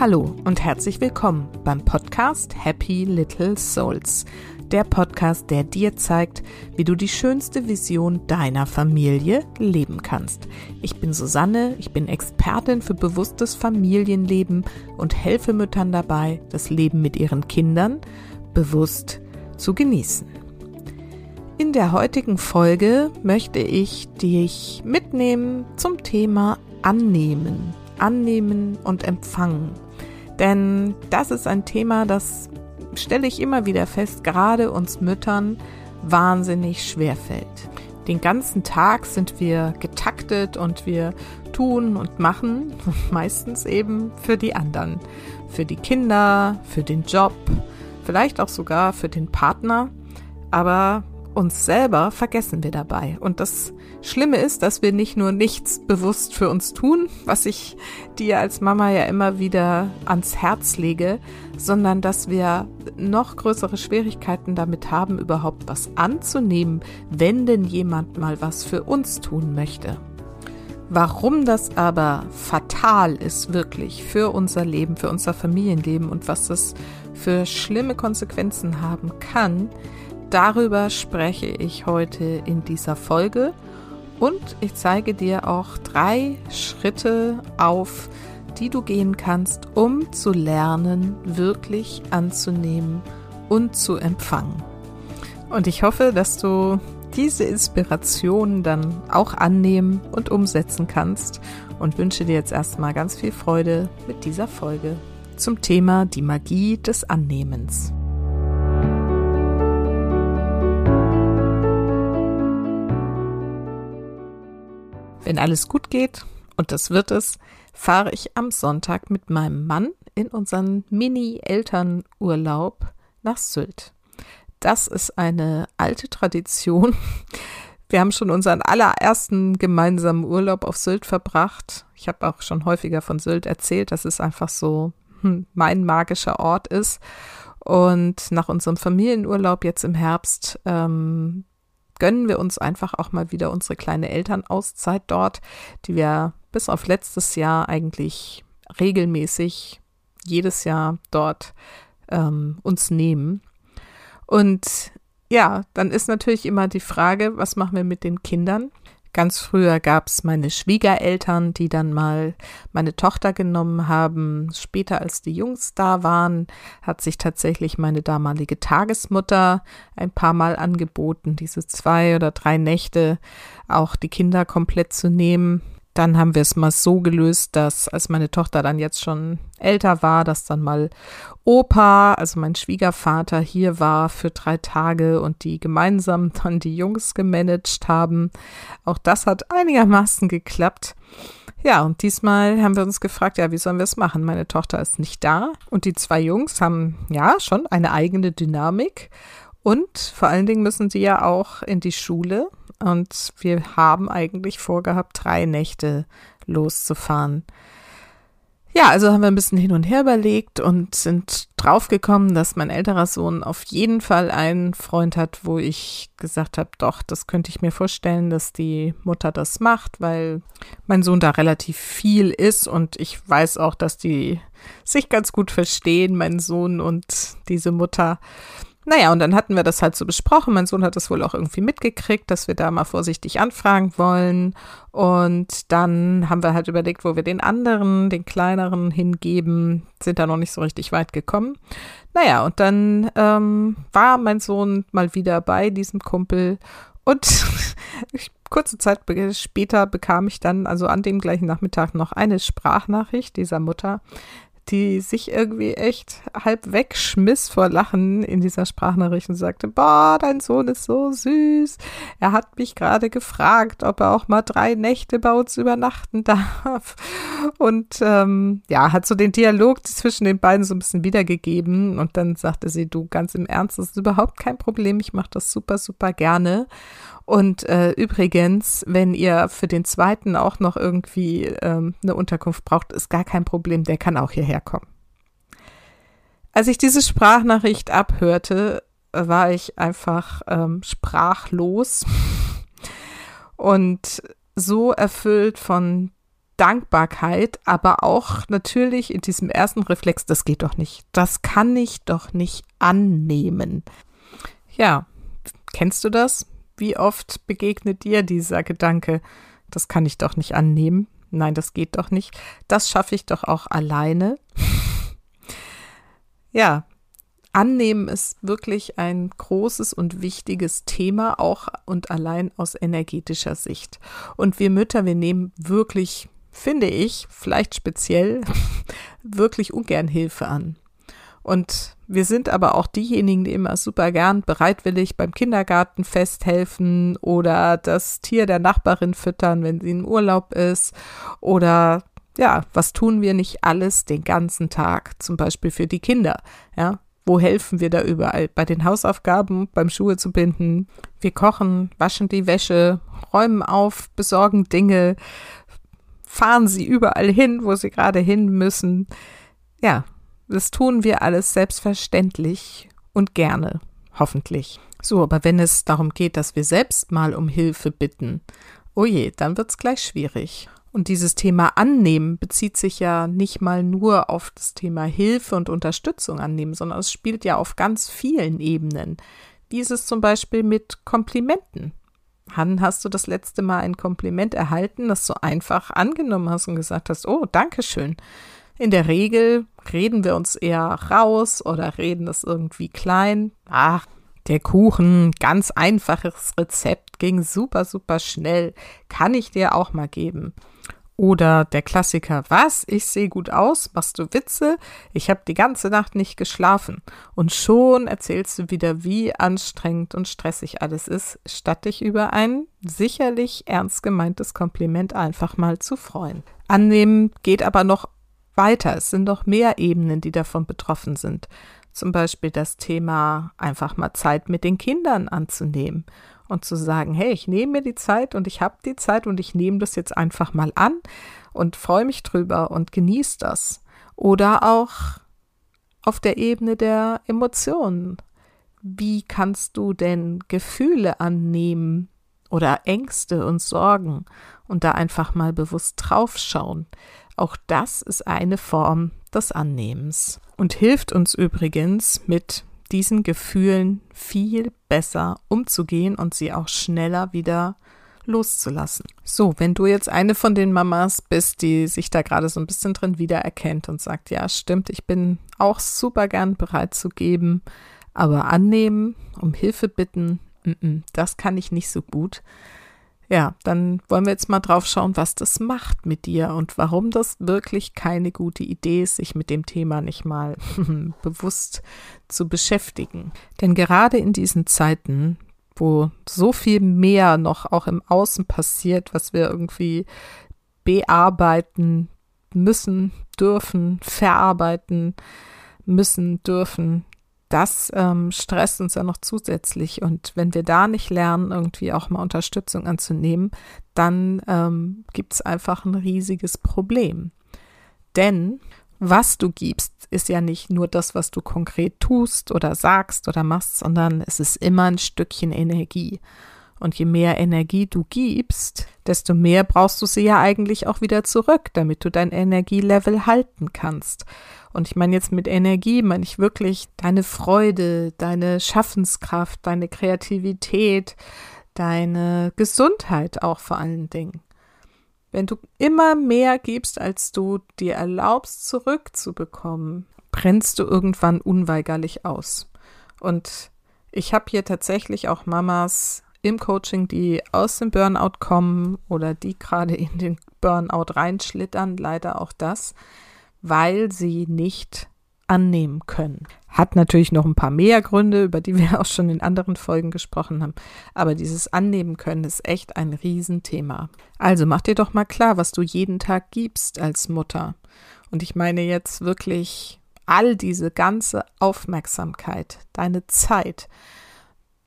Hallo und herzlich willkommen beim Podcast Happy Little Souls. Der Podcast, der dir zeigt, wie du die schönste Vision deiner Familie leben kannst. Ich bin Susanne, ich bin Expertin für bewusstes Familienleben und helfe Müttern dabei, das Leben mit ihren Kindern bewusst zu genießen. In der heutigen Folge möchte ich dich mitnehmen zum Thema Annehmen. Annehmen und Empfangen. Denn das ist ein Thema, das stelle ich immer wieder fest, gerade uns Müttern wahnsinnig schwer fällt. Den ganzen Tag sind wir getaktet und wir tun und machen, meistens eben für die anderen, für die Kinder, für den Job, vielleicht auch sogar für den Partner. Aber uns selber vergessen wir dabei. Und das Schlimme ist, dass wir nicht nur nichts bewusst für uns tun, was ich dir als Mama ja immer wieder ans Herz lege, sondern dass wir noch größere Schwierigkeiten damit haben, überhaupt was anzunehmen, wenn denn jemand mal was für uns tun möchte. Warum das aber fatal ist wirklich für unser Leben, für unser Familienleben und was das für schlimme Konsequenzen haben kann, Darüber spreche ich heute in dieser Folge und ich zeige dir auch drei Schritte auf, die du gehen kannst, um zu lernen, wirklich anzunehmen und zu empfangen. Und ich hoffe, dass du diese Inspiration dann auch annehmen und umsetzen kannst und wünsche dir jetzt erstmal ganz viel Freude mit dieser Folge zum Thema die Magie des Annehmens. Wenn alles gut geht, und das wird es, fahre ich am Sonntag mit meinem Mann in unseren Mini-Elternurlaub nach Sylt. Das ist eine alte Tradition. Wir haben schon unseren allerersten gemeinsamen Urlaub auf Sylt verbracht. Ich habe auch schon häufiger von Sylt erzählt, dass es einfach so hm, mein magischer Ort ist. Und nach unserem Familienurlaub jetzt im Herbst ähm, gönnen wir uns einfach auch mal wieder unsere kleine Elternauszeit dort, die wir bis auf letztes Jahr eigentlich regelmäßig jedes Jahr dort ähm, uns nehmen. Und ja, dann ist natürlich immer die Frage, was machen wir mit den Kindern? Ganz früher gab es meine Schwiegereltern, die dann mal meine Tochter genommen haben. Später, als die Jungs da waren, hat sich tatsächlich meine damalige Tagesmutter ein paar Mal angeboten, diese zwei oder drei Nächte auch die Kinder komplett zu nehmen. Dann haben wir es mal so gelöst, dass als meine Tochter dann jetzt schon älter war, dass dann mal Opa, also mein Schwiegervater, hier war für drei Tage und die gemeinsam dann die Jungs gemanagt haben. Auch das hat einigermaßen geklappt. Ja, und diesmal haben wir uns gefragt, ja, wie sollen wir es machen? Meine Tochter ist nicht da und die zwei Jungs haben ja schon eine eigene Dynamik und vor allen Dingen müssen sie ja auch in die Schule und wir haben eigentlich vorgehabt, drei Nächte loszufahren. Ja, also haben wir ein bisschen hin und her überlegt und sind draufgekommen, dass mein älterer Sohn auf jeden Fall einen Freund hat, wo ich gesagt habe, doch, das könnte ich mir vorstellen, dass die Mutter das macht, weil mein Sohn da relativ viel ist und ich weiß auch, dass die sich ganz gut verstehen, mein Sohn und diese Mutter. Naja, und dann hatten wir das halt so besprochen. Mein Sohn hat das wohl auch irgendwie mitgekriegt, dass wir da mal vorsichtig anfragen wollen. Und dann haben wir halt überlegt, wo wir den anderen, den kleineren hingeben, sind da noch nicht so richtig weit gekommen. Naja, und dann ähm, war mein Sohn mal wieder bei diesem Kumpel und kurze Zeit später bekam ich dann, also an dem gleichen Nachmittag, noch eine Sprachnachricht dieser Mutter, die sich irgendwie echt halb wegschmiss vor Lachen in dieser Sprachnachricht und sagte, boah, dein Sohn ist so süß. Er hat mich gerade gefragt, ob er auch mal drei Nächte bei uns übernachten darf. Und ähm, ja, hat so den Dialog zwischen den beiden so ein bisschen wiedergegeben. Und dann sagte sie, du, ganz im Ernst, das ist überhaupt kein Problem. Ich mache das super, super gerne. Und äh, übrigens, wenn ihr für den zweiten auch noch irgendwie ähm, eine Unterkunft braucht, ist gar kein Problem, der kann auch hierher kommen. Als ich diese Sprachnachricht abhörte, war ich einfach ähm, sprachlos und so erfüllt von Dankbarkeit, aber auch natürlich in diesem ersten Reflex, das geht doch nicht. Das kann ich doch nicht annehmen. Ja, kennst du das? Wie oft begegnet dir dieser Gedanke, das kann ich doch nicht annehmen? Nein, das geht doch nicht. Das schaffe ich doch auch alleine. ja, Annehmen ist wirklich ein großes und wichtiges Thema, auch und allein aus energetischer Sicht. Und wir Mütter, wir nehmen wirklich, finde ich, vielleicht speziell, wirklich ungern Hilfe an. Und wir sind aber auch diejenigen, die immer super gern bereitwillig beim Kindergarten festhelfen oder das Tier der Nachbarin füttern, wenn sie in Urlaub ist. Oder ja, was tun wir nicht alles den ganzen Tag, zum Beispiel für die Kinder? Ja, wo helfen wir da überall? Bei den Hausaufgaben, beim Schuhe zu binden. Wir kochen, waschen die Wäsche, räumen auf, besorgen Dinge, fahren sie überall hin, wo sie gerade hin müssen. Ja, das tun wir alles selbstverständlich und gerne, hoffentlich. So, aber wenn es darum geht, dass wir selbst mal um Hilfe bitten, oh je, dann wird's gleich schwierig. Und dieses Thema Annehmen bezieht sich ja nicht mal nur auf das Thema Hilfe und Unterstützung annehmen, sondern es spielt ja auf ganz vielen Ebenen. Wie ist es zum Beispiel mit Komplimenten? Han, hast du das letzte Mal ein Kompliment erhalten, das du einfach angenommen hast und gesagt hast, oh, danke schön. In der Regel reden wir uns eher raus oder reden das irgendwie klein. Ach, der Kuchen, ganz einfaches Rezept, ging super, super schnell. Kann ich dir auch mal geben. Oder der Klassiker, was? Ich sehe gut aus, machst du Witze? Ich habe die ganze Nacht nicht geschlafen. Und schon erzählst du wieder, wie anstrengend und stressig alles ist, statt dich über ein sicherlich ernst gemeintes Kompliment einfach mal zu freuen. Annehmen geht aber noch weiter. Es sind noch mehr Ebenen, die davon betroffen sind. Zum Beispiel das Thema einfach mal Zeit mit den Kindern anzunehmen und zu sagen, hey, ich nehme mir die Zeit und ich habe die Zeit und ich nehme das jetzt einfach mal an und freue mich drüber und genieße das. Oder auch auf der Ebene der Emotionen. Wie kannst du denn Gefühle annehmen oder Ängste und Sorgen und da einfach mal bewusst draufschauen? Auch das ist eine Form des Annehmens und hilft uns übrigens mit diesen Gefühlen viel besser umzugehen und sie auch schneller wieder loszulassen. So, wenn du jetzt eine von den Mamas bist, die sich da gerade so ein bisschen drin wiedererkennt und sagt, ja, stimmt, ich bin auch super gern bereit zu geben, aber annehmen, um Hilfe bitten, das kann ich nicht so gut, ja, dann wollen wir jetzt mal drauf schauen, was das macht mit dir und warum das wirklich keine gute Idee ist, sich mit dem Thema nicht mal bewusst zu beschäftigen. Denn gerade in diesen Zeiten, wo so viel mehr noch auch im Außen passiert, was wir irgendwie bearbeiten müssen, dürfen, verarbeiten müssen, dürfen, das ähm, stresst uns ja noch zusätzlich. Und wenn wir da nicht lernen, irgendwie auch mal Unterstützung anzunehmen, dann ähm, gibt es einfach ein riesiges Problem. Denn was du gibst, ist ja nicht nur das, was du konkret tust oder sagst oder machst, sondern es ist immer ein Stückchen Energie. Und je mehr Energie du gibst, desto mehr brauchst du sie ja eigentlich auch wieder zurück, damit du dein Energielevel halten kannst. Und ich meine jetzt mit Energie, meine ich wirklich deine Freude, deine Schaffenskraft, deine Kreativität, deine Gesundheit auch vor allen Dingen. Wenn du immer mehr gibst, als du dir erlaubst zurückzubekommen, brennst du irgendwann unweigerlich aus. Und ich habe hier tatsächlich auch Mamas im Coaching, die aus dem Burnout kommen oder die gerade in den Burnout reinschlittern, leider auch das, weil sie nicht annehmen können. Hat natürlich noch ein paar mehr Gründe, über die wir auch schon in anderen Folgen gesprochen haben. Aber dieses Annehmen können ist echt ein Riesenthema. Also mach dir doch mal klar, was du jeden Tag gibst als Mutter. Und ich meine jetzt wirklich all diese ganze Aufmerksamkeit, deine Zeit,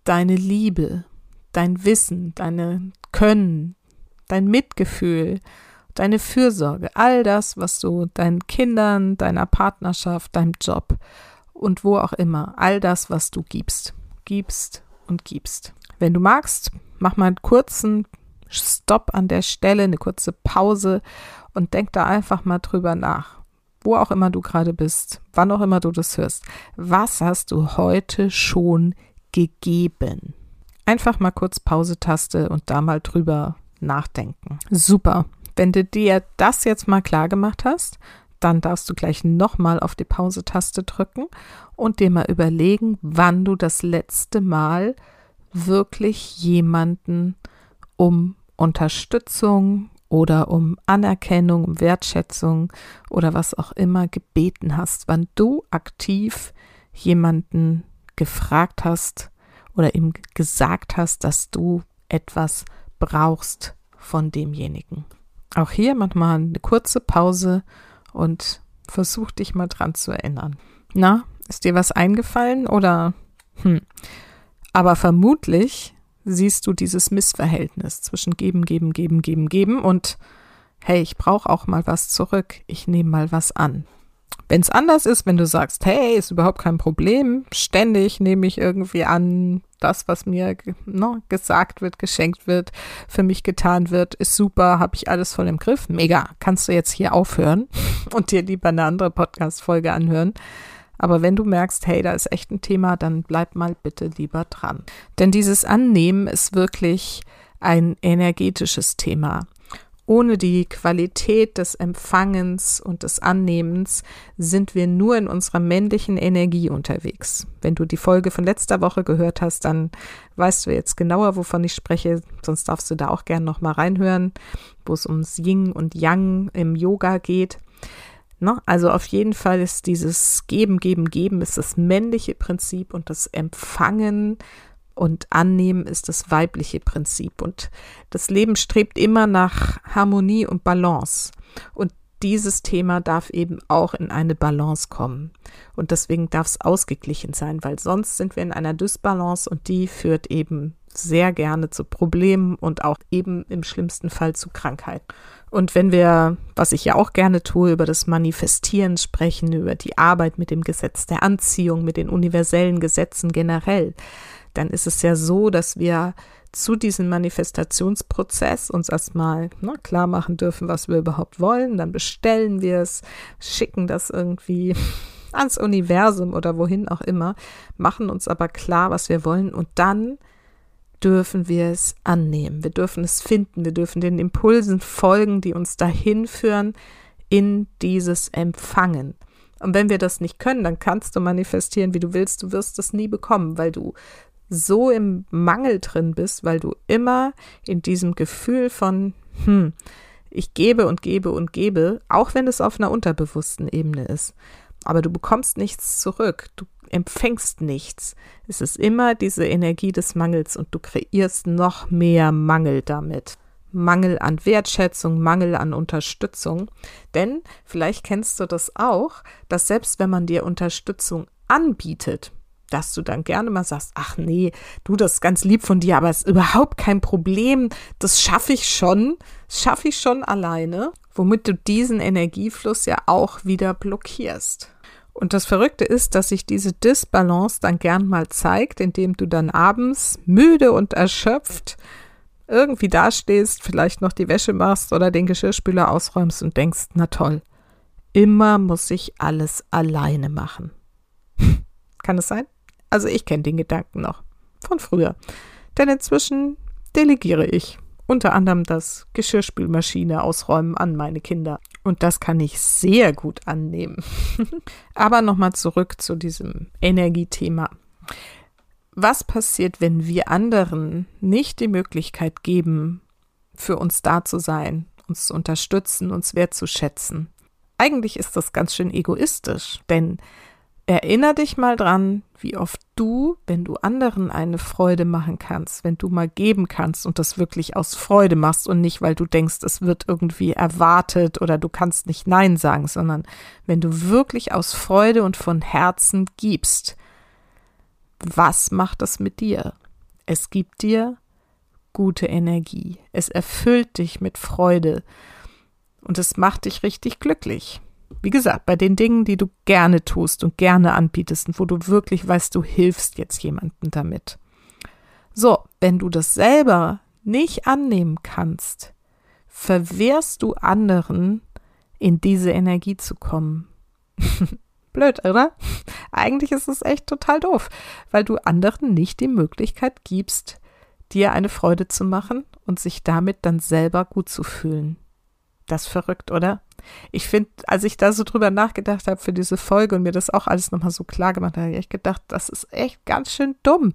deine Liebe, dein Wissen, deine Können, dein Mitgefühl, deine Fürsorge, all das, was du deinen Kindern, deiner Partnerschaft, deinem Job und wo auch immer, all das, was du gibst, gibst und gibst. Wenn du magst, mach mal einen kurzen Stopp an der Stelle, eine kurze Pause und denk da einfach mal drüber nach. Wo auch immer du gerade bist, wann auch immer du das hörst. Was hast du heute schon gegeben? Einfach mal kurz Pause-Taste und da mal drüber nachdenken. Super. Wenn du dir das jetzt mal klar gemacht hast, dann darfst du gleich nochmal auf die Pause-Taste drücken und dir mal überlegen, wann du das letzte Mal wirklich jemanden um Unterstützung oder um Anerkennung, um Wertschätzung oder was auch immer gebeten hast, wann du aktiv jemanden gefragt hast oder ihm gesagt hast, dass du etwas brauchst von demjenigen. Auch hier mach mal eine kurze Pause und versuch dich mal dran zu erinnern. Na, ist dir was eingefallen oder hm. Aber vermutlich siehst du dieses Missverhältnis zwischen geben, geben, geben, geben, geben und hey, ich brauche auch mal was zurück, ich nehme mal was an. Wenn es anders ist, wenn du sagst, hey, ist überhaupt kein Problem, ständig nehme ich irgendwie an, das, was mir ne, gesagt wird, geschenkt wird, für mich getan wird, ist super, habe ich alles voll im Griff, mega, kannst du jetzt hier aufhören und dir lieber eine andere Podcast-Folge anhören. Aber wenn du merkst, hey, da ist echt ein Thema, dann bleib mal bitte lieber dran. Denn dieses Annehmen ist wirklich ein energetisches Thema. Ohne die Qualität des Empfangens und des Annehmens sind wir nur in unserer männlichen Energie unterwegs. Wenn du die Folge von letzter Woche gehört hast, dann weißt du jetzt genauer, wovon ich spreche. Sonst darfst du da auch gerne noch mal reinhören, wo es ums Yin und Yang im Yoga geht. Ne? Also auf jeden Fall ist dieses Geben, Geben, Geben ist das männliche Prinzip und das Empfangen und Annehmen ist das weibliche Prinzip. Und das Leben strebt immer nach Harmonie und Balance. Und dieses Thema darf eben auch in eine Balance kommen. Und deswegen darf es ausgeglichen sein, weil sonst sind wir in einer Dysbalance und die führt eben sehr gerne zu Problemen und auch eben im schlimmsten Fall zu Krankheit. Und wenn wir, was ich ja auch gerne tue, über das Manifestieren sprechen, über die Arbeit mit dem Gesetz der Anziehung, mit den universellen Gesetzen generell, dann ist es ja so, dass wir zu diesem Manifestationsprozess uns erstmal ne, klar machen dürfen, was wir überhaupt wollen. Dann bestellen wir es, schicken das irgendwie ans Universum oder wohin auch immer, machen uns aber klar, was wir wollen und dann dürfen wir es annehmen. Wir dürfen es finden. Wir dürfen den Impulsen folgen, die uns dahin führen in dieses Empfangen. Und wenn wir das nicht können, dann kannst du manifestieren, wie du willst. Du wirst es nie bekommen, weil du so im Mangel drin bist, weil du immer in diesem Gefühl von, hm, ich gebe und gebe und gebe, auch wenn es auf einer unterbewussten Ebene ist. Aber du bekommst nichts zurück. Du empfängst nichts. Es ist immer diese Energie des Mangels und du kreierst noch mehr Mangel damit. Mangel an Wertschätzung, Mangel an Unterstützung. Denn vielleicht kennst du das auch, dass selbst wenn man dir Unterstützung anbietet, dass du dann gerne mal sagst, ach nee, du, das ist ganz lieb von dir, aber es ist überhaupt kein Problem, das schaffe ich schon, das schaffe ich schon alleine, womit du diesen Energiefluss ja auch wieder blockierst. Und das Verrückte ist, dass sich diese Disbalance dann gern mal zeigt, indem du dann abends müde und erschöpft irgendwie dastehst, vielleicht noch die Wäsche machst oder den Geschirrspüler ausräumst und denkst, na toll, immer muss ich alles alleine machen. Kann es sein? Also ich kenne den Gedanken noch von früher. Denn inzwischen delegiere ich unter anderem das Geschirrspülmaschine ausräumen an meine Kinder. Und das kann ich sehr gut annehmen. Aber nochmal zurück zu diesem Energiethema. Was passiert, wenn wir anderen nicht die Möglichkeit geben, für uns da zu sein, uns zu unterstützen, uns wertzuschätzen? Eigentlich ist das ganz schön egoistisch, denn Erinner dich mal dran, wie oft du, wenn du anderen eine Freude machen kannst, wenn du mal geben kannst und das wirklich aus Freude machst und nicht, weil du denkst, es wird irgendwie erwartet oder du kannst nicht Nein sagen, sondern wenn du wirklich aus Freude und von Herzen gibst, was macht das mit dir? Es gibt dir gute Energie. Es erfüllt dich mit Freude und es macht dich richtig glücklich. Wie gesagt, bei den Dingen, die du gerne tust und gerne anbietest und wo du wirklich weißt, du hilfst jetzt jemandem damit. So, wenn du das selber nicht annehmen kannst, verwehrst du anderen, in diese Energie zu kommen. Blöd, oder? Eigentlich ist es echt total doof, weil du anderen nicht die Möglichkeit gibst, dir eine Freude zu machen und sich damit dann selber gut zu fühlen. Das verrückt, oder? Ich finde, als ich da so drüber nachgedacht habe für diese Folge und mir das auch alles nochmal so klar gemacht habe, habe ich gedacht, das ist echt ganz schön dumm,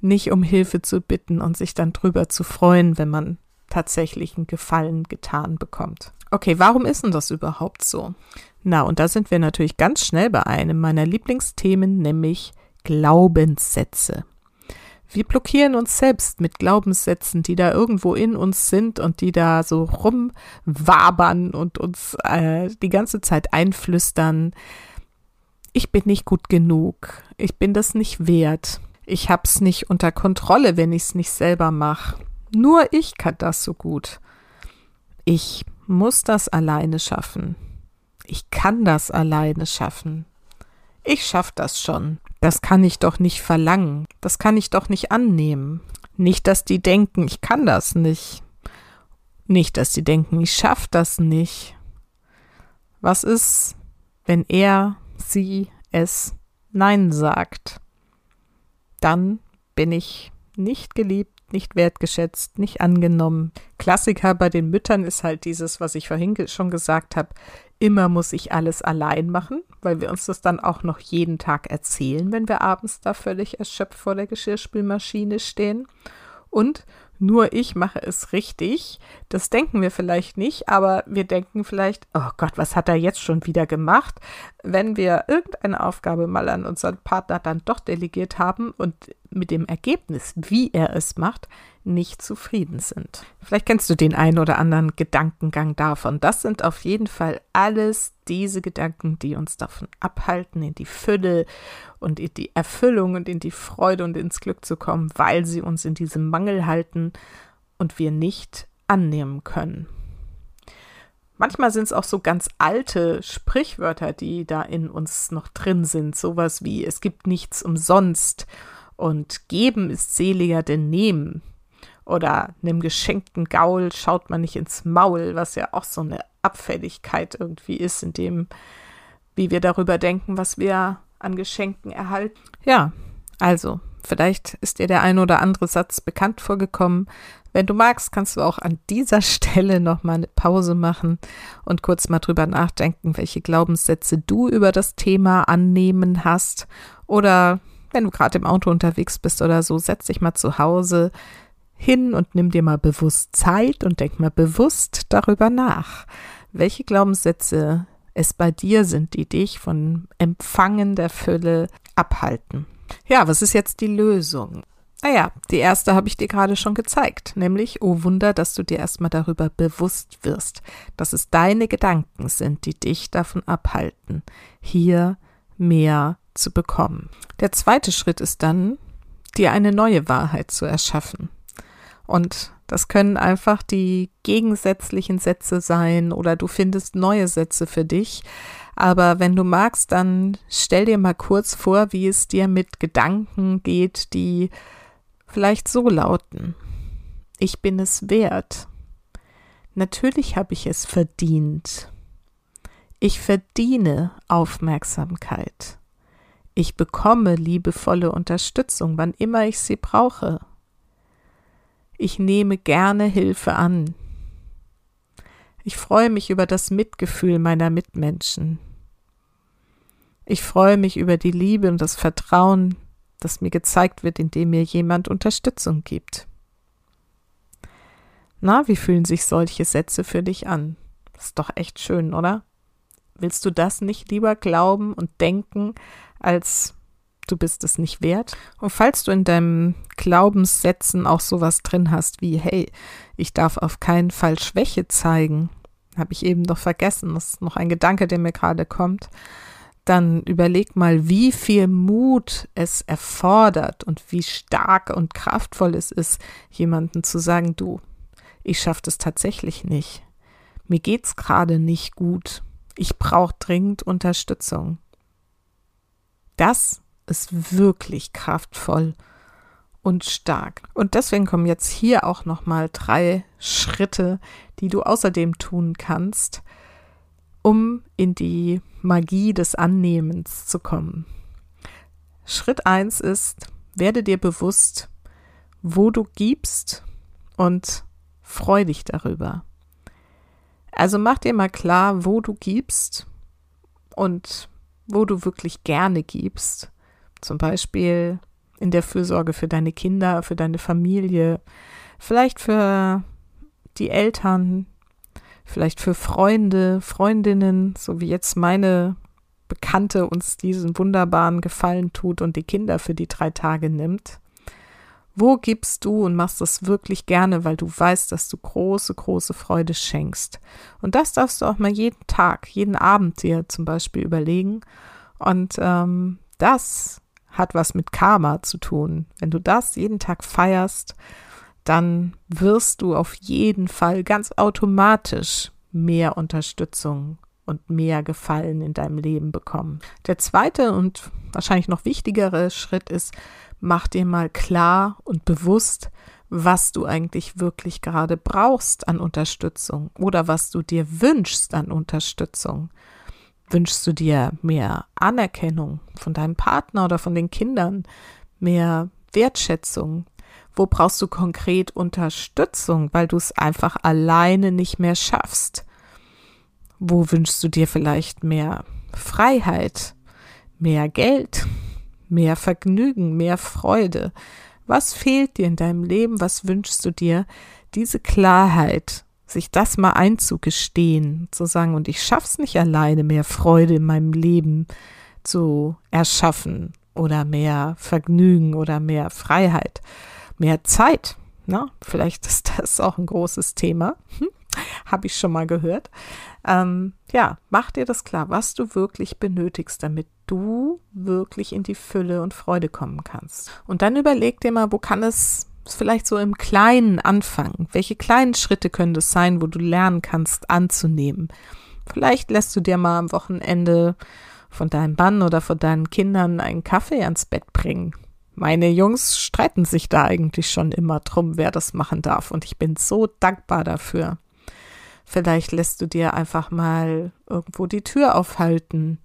nicht um Hilfe zu bitten und sich dann drüber zu freuen, wenn man tatsächlich einen Gefallen getan bekommt. Okay, warum ist denn das überhaupt so? Na, und da sind wir natürlich ganz schnell bei einem meiner Lieblingsthemen, nämlich Glaubenssätze. Wir blockieren uns selbst mit Glaubenssätzen, die da irgendwo in uns sind und die da so rumwabern und uns äh, die ganze Zeit einflüstern. Ich bin nicht gut genug. Ich bin das nicht wert. Ich hab's nicht unter Kontrolle, wenn ich's nicht selber mache. Nur ich kann das so gut. Ich muss das alleine schaffen. Ich kann das alleine schaffen. Ich schaff das schon. Das kann ich doch nicht verlangen. Das kann ich doch nicht annehmen. Nicht, dass die denken, ich kann das nicht. Nicht, dass die denken, ich schaff das nicht. Was ist, wenn er, sie, es Nein sagt? Dann bin ich nicht geliebt, nicht wertgeschätzt, nicht angenommen. Klassiker bei den Müttern ist halt dieses, was ich vorhin schon gesagt habe, immer muss ich alles allein machen, weil wir uns das dann auch noch jeden Tag erzählen, wenn wir abends da völlig erschöpft vor der Geschirrspülmaschine stehen. Und nur ich mache es richtig. Das denken wir vielleicht nicht, aber wir denken vielleicht, oh Gott, was hat er jetzt schon wieder gemacht? Wenn wir irgendeine Aufgabe mal an unseren Partner dann doch delegiert haben und mit dem Ergebnis, wie er es macht, nicht zufrieden sind. Vielleicht kennst du den einen oder anderen Gedankengang davon. Das sind auf jeden Fall alles diese Gedanken, die uns davon abhalten, in die Fülle und in die Erfüllung und in die Freude und ins Glück zu kommen, weil sie uns in diesem Mangel halten und wir nicht annehmen können. Manchmal sind es auch so ganz alte Sprichwörter, die da in uns noch drin sind. Sowas wie es gibt nichts umsonst und geben ist seliger denn nehmen. Oder einem geschenkten Gaul schaut man nicht ins Maul, was ja auch so eine Abfälligkeit irgendwie ist, in dem, wie wir darüber denken, was wir an Geschenken erhalten. Ja, also, vielleicht ist dir der ein oder andere Satz bekannt vorgekommen. Wenn du magst, kannst du auch an dieser Stelle nochmal eine Pause machen und kurz mal drüber nachdenken, welche Glaubenssätze du über das Thema annehmen hast. Oder wenn du gerade im Auto unterwegs bist oder so, setz dich mal zu Hause, hin und nimm dir mal bewusst Zeit und denk mal bewusst darüber nach, welche Glaubenssätze es bei dir sind, die dich von Empfangen der Fülle abhalten. Ja, was ist jetzt die Lösung? Naja, die erste habe ich dir gerade schon gezeigt, nämlich, oh Wunder, dass du dir erstmal darüber bewusst wirst, dass es deine Gedanken sind, die dich davon abhalten, hier mehr zu bekommen. Der zweite Schritt ist dann, dir eine neue Wahrheit zu erschaffen. Und das können einfach die gegensätzlichen Sätze sein oder du findest neue Sätze für dich. Aber wenn du magst, dann stell dir mal kurz vor, wie es dir mit Gedanken geht, die vielleicht so lauten. Ich bin es wert. Natürlich habe ich es verdient. Ich verdiene Aufmerksamkeit. Ich bekomme liebevolle Unterstützung, wann immer ich sie brauche. Ich nehme gerne Hilfe an. Ich freue mich über das Mitgefühl meiner Mitmenschen. Ich freue mich über die Liebe und das Vertrauen, das mir gezeigt wird, indem mir jemand Unterstützung gibt. Na, wie fühlen sich solche Sätze für dich an? Ist doch echt schön, oder? Willst du das nicht lieber glauben und denken, als du bist es nicht wert. Und falls du in deinem Glaubenssätzen auch sowas drin hast wie, hey, ich darf auf keinen Fall Schwäche zeigen, habe ich eben noch vergessen, das ist noch ein Gedanke, der mir gerade kommt, dann überleg mal, wie viel Mut es erfordert und wie stark und kraftvoll es ist, jemanden zu sagen, du, ich schaffe das tatsächlich nicht. Mir geht's gerade nicht gut. Ich brauche dringend Unterstützung. Das ist wirklich kraftvoll und stark. Und deswegen kommen jetzt hier auch nochmal drei Schritte, die du außerdem tun kannst, um in die Magie des Annehmens zu kommen. Schritt eins ist, werde dir bewusst, wo du gibst und freu dich darüber. Also mach dir mal klar, wo du gibst und wo du wirklich gerne gibst. Zum Beispiel in der Fürsorge für deine Kinder, für deine Familie, vielleicht für die Eltern, vielleicht für Freunde, Freundinnen, so wie jetzt meine Bekannte uns diesen wunderbaren Gefallen tut und die Kinder für die drei Tage nimmt. Wo gibst du und machst das wirklich gerne, weil du weißt, dass du große, große Freude schenkst? Und das darfst du auch mal jeden Tag, jeden Abend dir zum Beispiel überlegen. Und ähm, das hat was mit Karma zu tun. Wenn du das jeden Tag feierst, dann wirst du auf jeden Fall ganz automatisch mehr Unterstützung und mehr Gefallen in deinem Leben bekommen. Der zweite und wahrscheinlich noch wichtigere Schritt ist, mach dir mal klar und bewusst, was du eigentlich wirklich gerade brauchst an Unterstützung oder was du dir wünschst an Unterstützung. Wünschst du dir mehr Anerkennung von deinem Partner oder von den Kindern, mehr Wertschätzung? Wo brauchst du konkret Unterstützung, weil du es einfach alleine nicht mehr schaffst? Wo wünschst du dir vielleicht mehr Freiheit, mehr Geld, mehr Vergnügen, mehr Freude? Was fehlt dir in deinem Leben? Was wünschst du dir? Diese Klarheit sich das mal einzugestehen, zu sagen, und ich schaff's nicht alleine, mehr Freude in meinem Leben zu erschaffen oder mehr Vergnügen oder mehr Freiheit, mehr Zeit. Na, vielleicht ist das auch ein großes Thema. Hm? Habe ich schon mal gehört. Ähm, ja, mach dir das klar, was du wirklich benötigst, damit du wirklich in die Fülle und Freude kommen kannst. Und dann überleg dir mal, wo kann es vielleicht so im Kleinen anfangen. Welche kleinen Schritte können das sein, wo du lernen kannst anzunehmen? Vielleicht lässt du dir mal am Wochenende von deinem Mann oder von deinen Kindern einen Kaffee ans Bett bringen. Meine Jungs streiten sich da eigentlich schon immer drum, wer das machen darf, und ich bin so dankbar dafür. Vielleicht lässt du dir einfach mal irgendwo die Tür aufhalten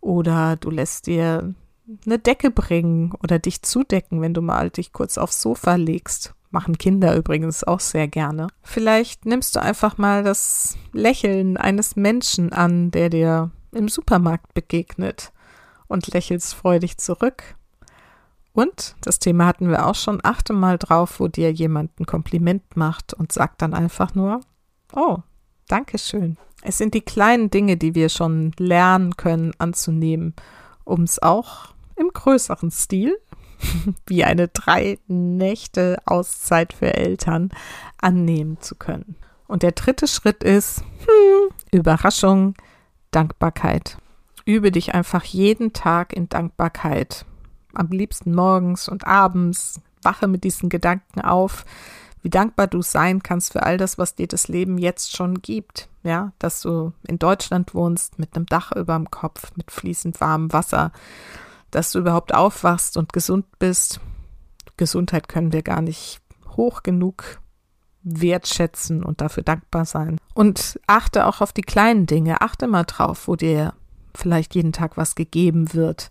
oder du lässt dir eine Decke bringen oder dich zudecken, wenn du mal dich kurz aufs Sofa legst. Machen Kinder übrigens auch sehr gerne. Vielleicht nimmst du einfach mal das Lächeln eines Menschen an, der dir im Supermarkt begegnet und lächelst freudig zurück. Und, das Thema hatten wir auch schon, achte mal drauf, wo dir jemand ein Kompliment macht und sag dann einfach nur, oh, Dankeschön. Es sind die kleinen Dinge, die wir schon lernen können anzunehmen, um es auch im größeren Stil, wie eine drei Nächte Auszeit für Eltern, annehmen zu können. Und der dritte Schritt ist, hm, Überraschung, Dankbarkeit. Übe dich einfach jeden Tag in Dankbarkeit. Am liebsten morgens und abends. Wache mit diesen Gedanken auf, wie dankbar du sein kannst für all das, was dir das Leben jetzt schon gibt. Ja, dass du in Deutschland wohnst, mit einem Dach über dem Kopf, mit fließend warmem Wasser, dass du überhaupt aufwachst und gesund bist. Gesundheit können wir gar nicht hoch genug wertschätzen und dafür dankbar sein. Und achte auch auf die kleinen Dinge. Achte mal drauf, wo dir vielleicht jeden Tag was gegeben wird.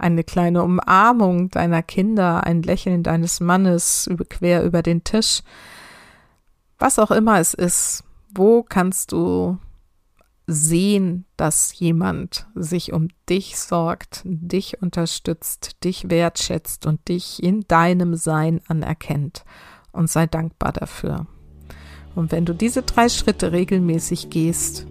Eine kleine Umarmung deiner Kinder, ein Lächeln deines Mannes quer über den Tisch. Was auch immer es ist, wo kannst du sehen, dass jemand sich um dich sorgt, dich unterstützt, dich wertschätzt und dich in deinem Sein anerkennt und sei dankbar dafür. Und wenn du diese drei Schritte regelmäßig gehst,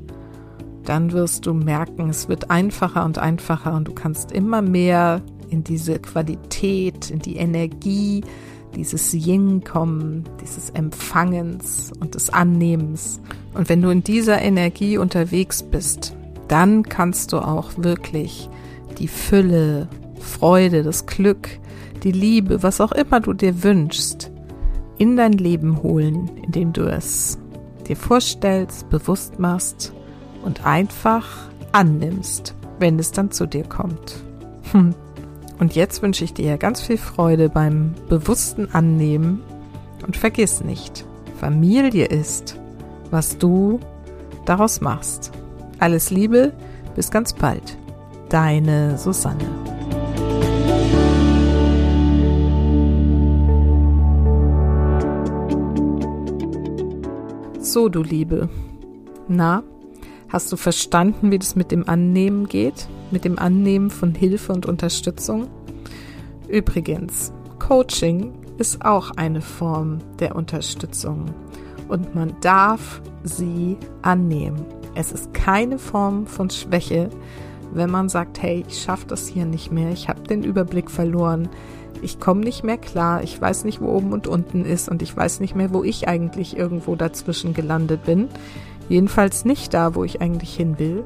dann wirst du merken, es wird einfacher und einfacher und du kannst immer mehr in diese Qualität, in die Energie, dieses Yin kommen, dieses Empfangens und des Annehmens. Und wenn du in dieser Energie unterwegs bist, dann kannst du auch wirklich die Fülle, Freude, das Glück, die Liebe, was auch immer du dir wünschst, in dein Leben holen, indem du es dir vorstellst, bewusst machst und einfach annimmst, wenn es dann zu dir kommt. Hm. Und jetzt wünsche ich dir ganz viel Freude beim bewussten Annehmen und vergiss nicht, Familie ist, was du daraus machst. Alles Liebe, bis ganz bald. Deine Susanne. So, du Liebe. Na, hast du verstanden, wie das mit dem Annehmen geht? Mit dem Annehmen von Hilfe und Unterstützung? Übrigens, Coaching ist auch eine Form der Unterstützung und man darf sie annehmen. Es ist keine Form von Schwäche, wenn man sagt, hey, ich schaffe das hier nicht mehr, ich habe den Überblick verloren, ich komme nicht mehr klar, ich weiß nicht, wo oben und unten ist und ich weiß nicht mehr, wo ich eigentlich irgendwo dazwischen gelandet bin. Jedenfalls nicht da, wo ich eigentlich hin will.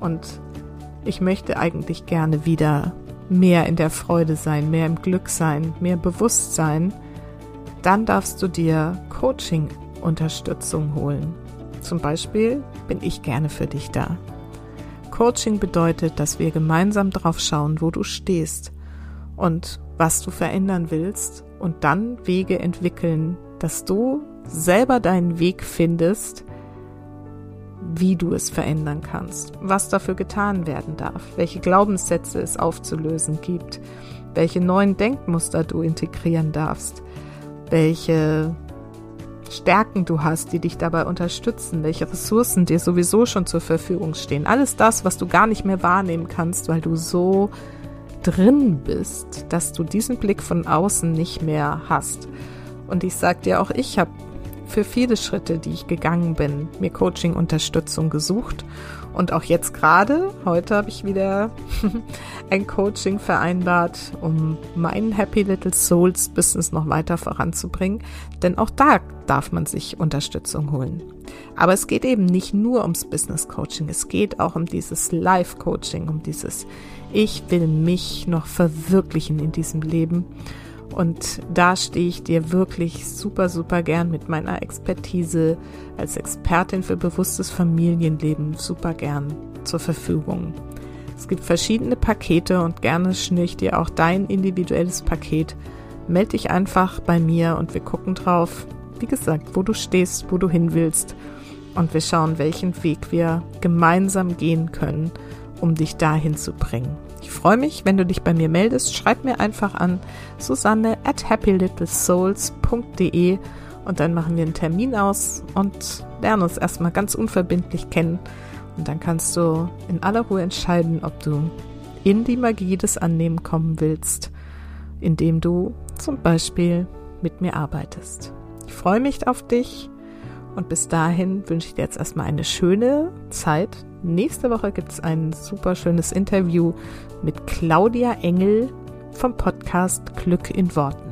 Und ich möchte eigentlich gerne wieder mehr in der Freude sein, mehr im Glück sein, mehr Bewusstsein. Dann darfst du dir Coaching-Unterstützung holen. Zum Beispiel bin ich gerne für dich da. Coaching bedeutet, dass wir gemeinsam drauf schauen, wo du stehst und was du verändern willst und dann Wege entwickeln, dass du selber deinen Weg findest, wie du es verändern kannst, was dafür getan werden darf, welche Glaubenssätze es aufzulösen gibt, welche neuen Denkmuster du integrieren darfst, welche Stärken du hast, die dich dabei unterstützen, welche Ressourcen dir sowieso schon zur Verfügung stehen. Alles das, was du gar nicht mehr wahrnehmen kannst, weil du so drin bist, dass du diesen Blick von außen nicht mehr hast. Und ich sag dir auch, ich habe für viele Schritte, die ich gegangen bin, mir Coaching-Unterstützung gesucht. Und auch jetzt gerade, heute habe ich wieder ein Coaching vereinbart, um mein Happy Little Souls Business noch weiter voranzubringen. Denn auch da darf man sich Unterstützung holen. Aber es geht eben nicht nur ums Business Coaching, es geht auch um dieses Life Coaching, um dieses Ich will mich noch verwirklichen in diesem Leben und da stehe ich dir wirklich super, super gern mit meiner Expertise als Expertin für bewusstes Familienleben super gern zur Verfügung. Es gibt verschiedene Pakete und gerne schnür ich dir auch dein individuelles Paket. Meld dich einfach bei mir und wir gucken drauf, wie gesagt, wo du stehst, wo du hin willst und wir schauen, welchen Weg wir gemeinsam gehen können, um dich dahin zu bringen. Ich freue mich, wenn du dich bei mir meldest. Schreib mir einfach an susanne at happylittlesouls.de und dann machen wir einen Termin aus und lernen uns erstmal ganz unverbindlich kennen. Und dann kannst du in aller Ruhe entscheiden, ob du in die Magie des Annehmen kommen willst, indem du zum Beispiel mit mir arbeitest. Ich freue mich auf dich und bis dahin wünsche ich dir jetzt erstmal eine schöne Zeit. Nächste Woche gibt es ein super schönes Interview mit Claudia Engel vom Podcast Glück in Worten.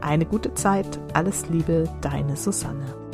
Eine gute Zeit, alles Liebe, deine Susanne.